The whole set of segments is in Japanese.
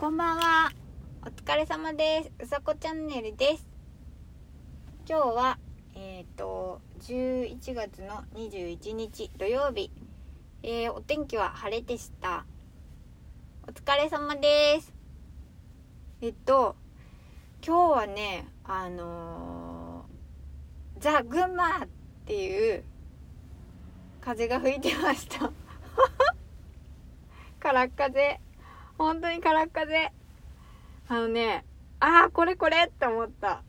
こんばんは。お疲れ様です。うさこチャンネルです。今日は、えっ、と、11月の21日土曜日。えーお天気は晴れでした。お疲れ様です。えっと、今日はね、あのーザ・群馬っていう風が吹いてました。からっ風。本当にからっ風。あのね、ああ、これこれって思った。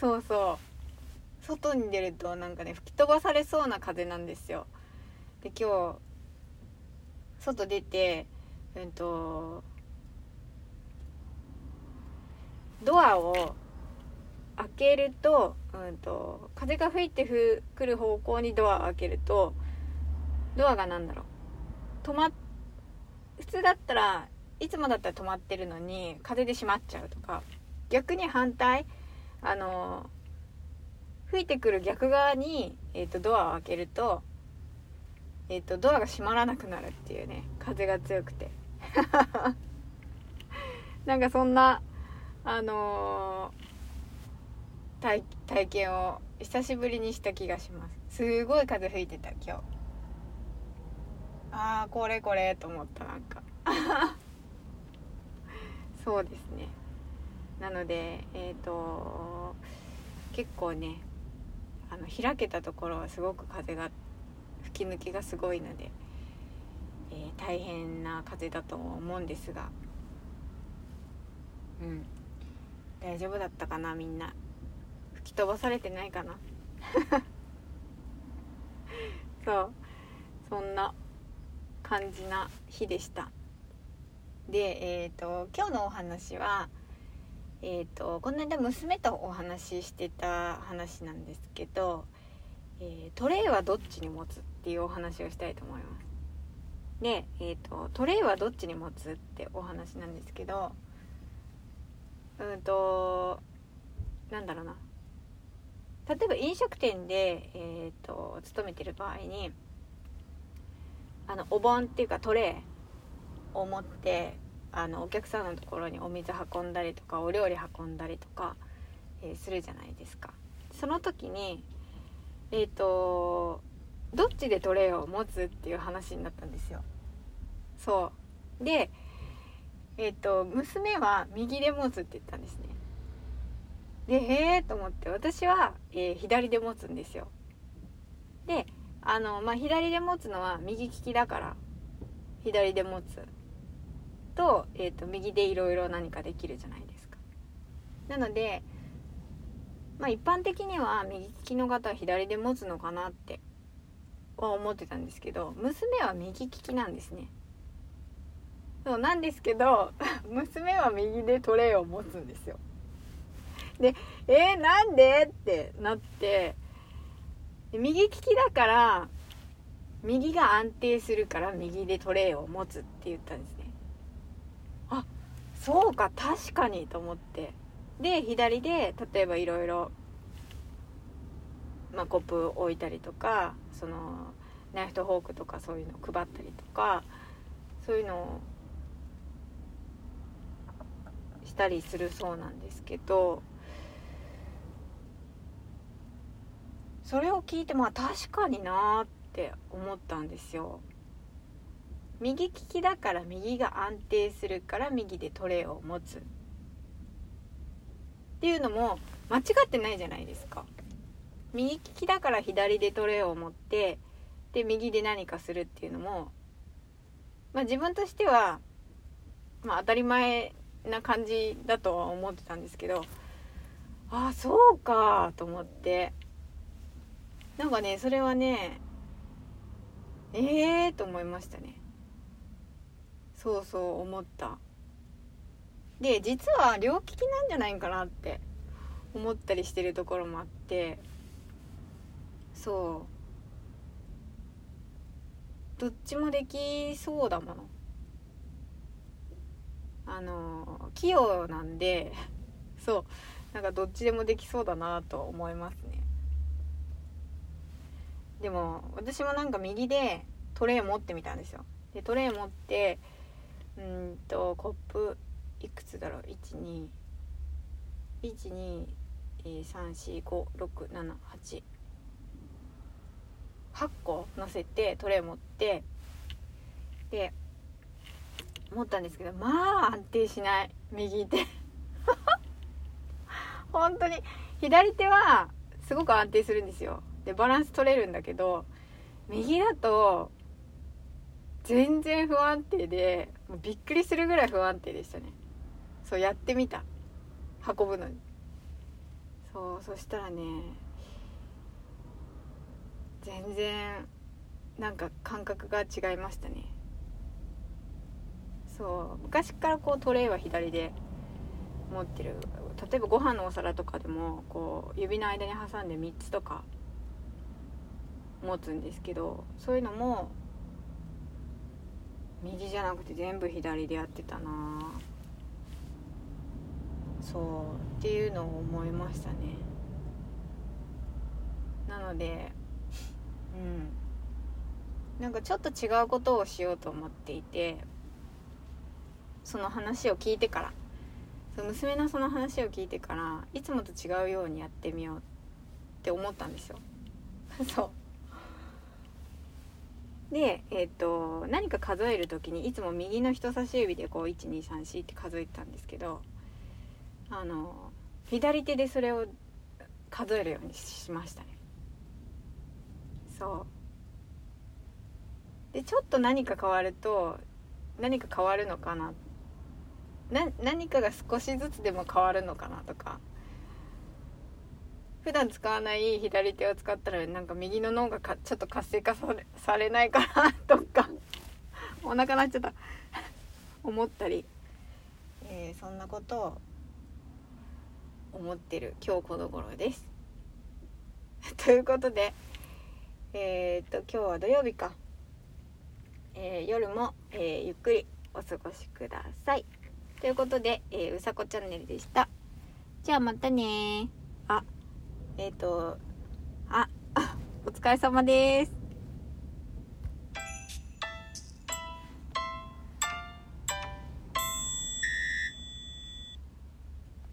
そうそう。外に出るとなんかね、吹き飛ばされそうな風なんですよ。で、今日、外出て、うんと、ドアを開けると、うんと、風が吹いてふくる方向にドアを開けると、ドアがなんだろう、止まっ、普通だったら、いつもだったら止まってるのに、風で閉まっちゃうとか、逆に反対、あの、吹いてくる逆側に、えっ、と、ドアを開けると、えっ、と、ドアが閉まらなくなるっていうね、風が強くて。なんかそんな、あのー体体験を久しぶりにした気がします。すごい風吹いてた今日。ああこれこれと思ったなんか。そうですね。なのでえっ、と結構ねあの開けたところはすごく風が吹き抜けがすごいので、えー大変な風だと思うんですが。うん。大丈夫だったかなみんな。吹き飛ばされてないかな そうそんな感じな日でした。でえっ、と今日のお話はえっ、とこの間娘とお話ししてた話なんですけど、えートレイはどっちに持つっていうお話をしたいと思います。で、えーとトレイはどっちに持つってお話なんですけどうんとなんだろうな。例えば飲食店で、えー、と勤めてる場合にあのお盆っていうかトレーを持ってあのお客さんのところにお水運んだりとかお料理運んだりとか、えーするじゃないですか。その時にえっ、とどっちでトレーを持つっていう話になったんですよ。そう。でえっ、と娘は右で持つって言ったんですね。でへえと思って私は、えー左で持つんですよ。であのまあ左で持つのは右利きだから左で持つと,、えー、と右でいろいろ何かできるじゃないですか。なのでまあ一般的には右利きの方は左で持つのかなっては思ってたんですけど娘は右利きなんですね。そうなんですけど 娘は右でトレイを持つんですよ。でえー、なんで？ってなって右利きだから右が安定するから右でトレイを持つって言ったんですね。あそうか確かにと思って。で左で例えばいろいろコップ置いたりとかそのナイフとフォークとかそういうの配ったりとかそういうのをしたりするそうなんですけどそれを聞いてまあ確かになーって思ったんですよ。右利きだから右が安定するから右でトレイを持つ。っていうのも間違ってないじゃないですか。右利きだから左でトレイを持ってで右で何かするっていうのもまあ自分としてはまあ当たり前な感じだとは思ってたんですけどああそうかと思って。なんかねそれはねええー、と思いましたね。そうそう思った。で実は両利きなんじゃないかなって思ったりしてるところもあって。そう。どっちもできそうだもの。あの器用なんでそう。なんかどっちでもできそうだなと思いますね。でも私もなんか右でトレイ持ってみたんですよ。でトレイ持ってうんとコップいくつだろう？12123456788 8個乗せてトレー持ってで思ったんですけどまあ安定しない。右手。本当に左手はすごく安定するんですよ。でバランス取れるんだけど右だと全然不安定でもうびっくりするぐらい不安定でしたね。そうやってみた。運ぶのに。そうそしたらね全然なんか感覚が違いましたね。そう昔からこうトレイは左で持ってる。例えばご飯のお皿とかでもこう指の間に挟んで3つとか持つんですけどそういうのも右じゃなくて全部左でやってたな。そうっていうのを思いましたね。なのでうん。なんかちょっと違うことをしようと思っていてその話を聞いてから。その娘のその話を聞いてからいつもと違うようにやってみようって思ったんですよ。そう。で、えーと、何か数える時にいつも右の人差し指でこう1234って数えてたんですけどあの左手でそれを数えるようにしましたね。そう。でちょっと何か変わると何か変わるのかな。な何かが少しずつでも変わるのかなとか普段使わない左手を使ったらなんか右の脳がかちょっと活性化されないかなとかお腹なっちゃった。思ったり、えー、そんなことを思ってる。今日この頃です。ということでえー、っと今日は土曜日か、えー、夜も、え、ゆっくりお過ごしください。ということで、えうさこチャンネルでした。じゃあまたねえっとあ お疲れ様です。